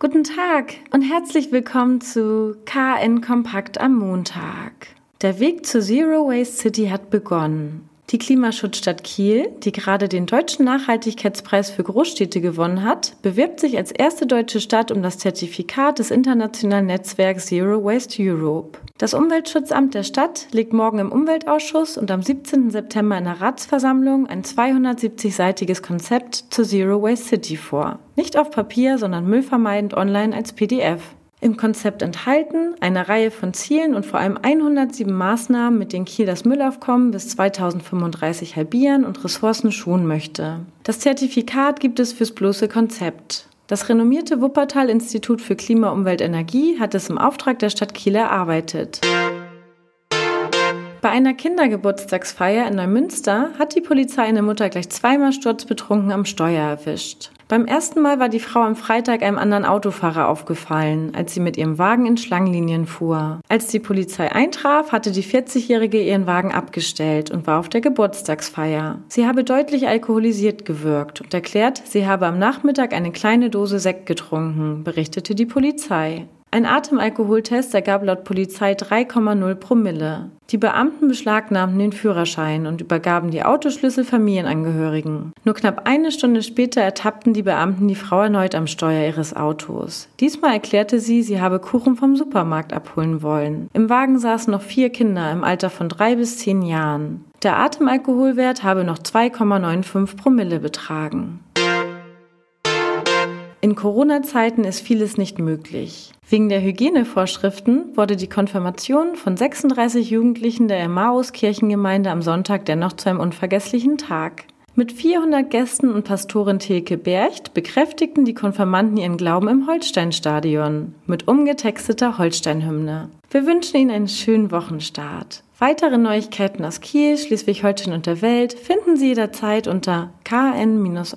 Guten Tag und herzlich willkommen zu KN Kompakt am Montag. Der Weg zur Zero Waste City hat begonnen. Die Klimaschutzstadt Kiel, die gerade den Deutschen Nachhaltigkeitspreis für Großstädte gewonnen hat, bewirbt sich als erste deutsche Stadt um das Zertifikat des internationalen Netzwerks Zero Waste Europe. Das Umweltschutzamt der Stadt legt morgen im Umweltausschuss und am 17. September in der Ratsversammlung ein 270-seitiges Konzept zur Zero Waste City vor. Nicht auf Papier, sondern müllvermeidend online als PDF im Konzept enthalten eine Reihe von Zielen und vor allem 107 Maßnahmen, mit denen Kiel das Müllaufkommen bis 2035 halbieren und Ressourcen schonen möchte. Das Zertifikat gibt es fürs bloße Konzept. Das renommierte Wuppertal-Institut für Klima, Umwelt, Energie hat es im Auftrag der Stadt Kiel erarbeitet. Bei einer Kindergeburtstagsfeier in Neumünster hat die Polizei eine Mutter gleich zweimal sturzbetrunken am Steuer erwischt. Beim ersten Mal war die Frau am Freitag einem anderen Autofahrer aufgefallen, als sie mit ihrem Wagen in Schlangenlinien fuhr. Als die Polizei eintraf, hatte die 40-Jährige ihren Wagen abgestellt und war auf der Geburtstagsfeier. Sie habe deutlich alkoholisiert gewirkt und erklärt, sie habe am Nachmittag eine kleine Dose Sekt getrunken, berichtete die Polizei. Ein Atemalkoholtest ergab laut Polizei 3,0 Promille. Die Beamten beschlagnahmten den Führerschein und übergaben die Autoschlüssel Familienangehörigen. Nur knapp eine Stunde später ertappten die Beamten die Frau erneut am Steuer ihres Autos. Diesmal erklärte sie, sie habe Kuchen vom Supermarkt abholen wollen. Im Wagen saßen noch vier Kinder im Alter von drei bis zehn Jahren. Der Atemalkoholwert habe noch 2,95 Promille betragen. In Corona-Zeiten ist vieles nicht möglich. Wegen der Hygienevorschriften wurde die Konfirmation von 36 Jugendlichen der Emmaus Kirchengemeinde am Sonntag dennoch zu einem unvergesslichen Tag. Mit 400 Gästen und Pastorin Theke Bercht bekräftigten die Konfirmanden ihren Glauben im Holsteinstadion mit umgetexteter Holsteinhymne. Wir wünschen Ihnen einen schönen Wochenstart. Weitere Neuigkeiten aus Kiel, Schleswig-Holstein und der Welt finden Sie jederzeit unter kn-online.de.